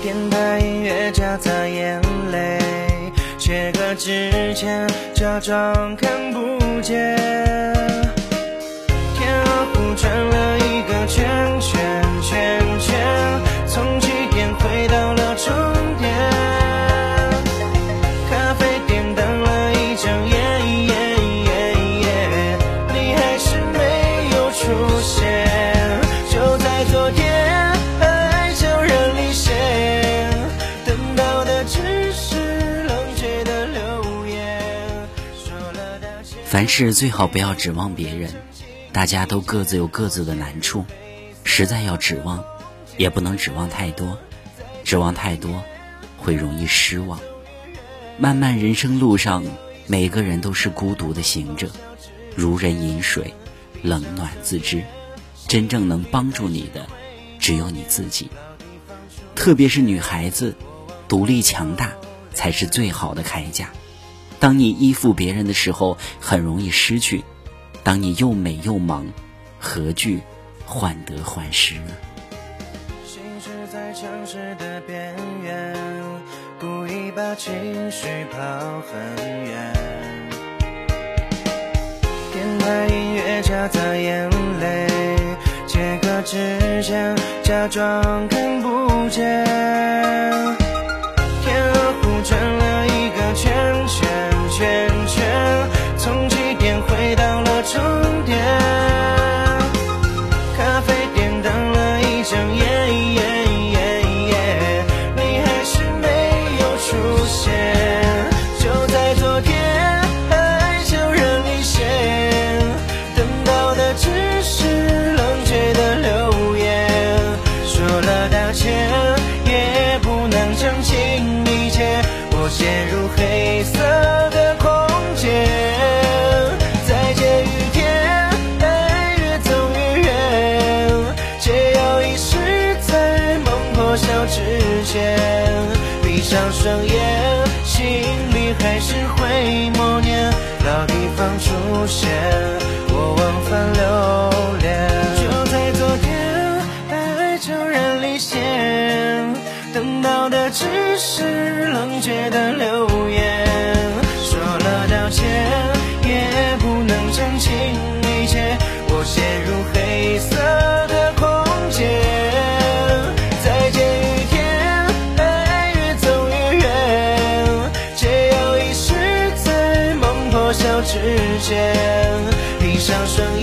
电台音乐夹杂眼泪，切歌之前假装看不见。天鹅湖转了凡事最好不要指望别人，大家都各自有各自的难处，实在要指望，也不能指望太多，指望太多会容易失望。漫漫人生路上，每个人都是孤独的行者，如人饮水，冷暖自知。真正能帮助你的，只有你自己。特别是女孩子，独立强大才是最好的铠甲。当你依附别人的时候，很容易失去；当你又美又忙，何惧患得患失呢？心事在城市的边缘，故意把情绪抛很远。电台音乐夹杂眼泪，切割之前假装看不见。终点。咖啡店等了一整夜，你还是没有出现。就在昨天，爱悄然离线，等到的只是冷却的留言。说了道歉，也不能澄清一切。我陷入黑色闭上双眼，心里还是会默念，老地方出现，我往返留恋。就在昨天，爱悄然离线，等到的只是冷却的留言。说了道歉，也不能澄清之前。闭上双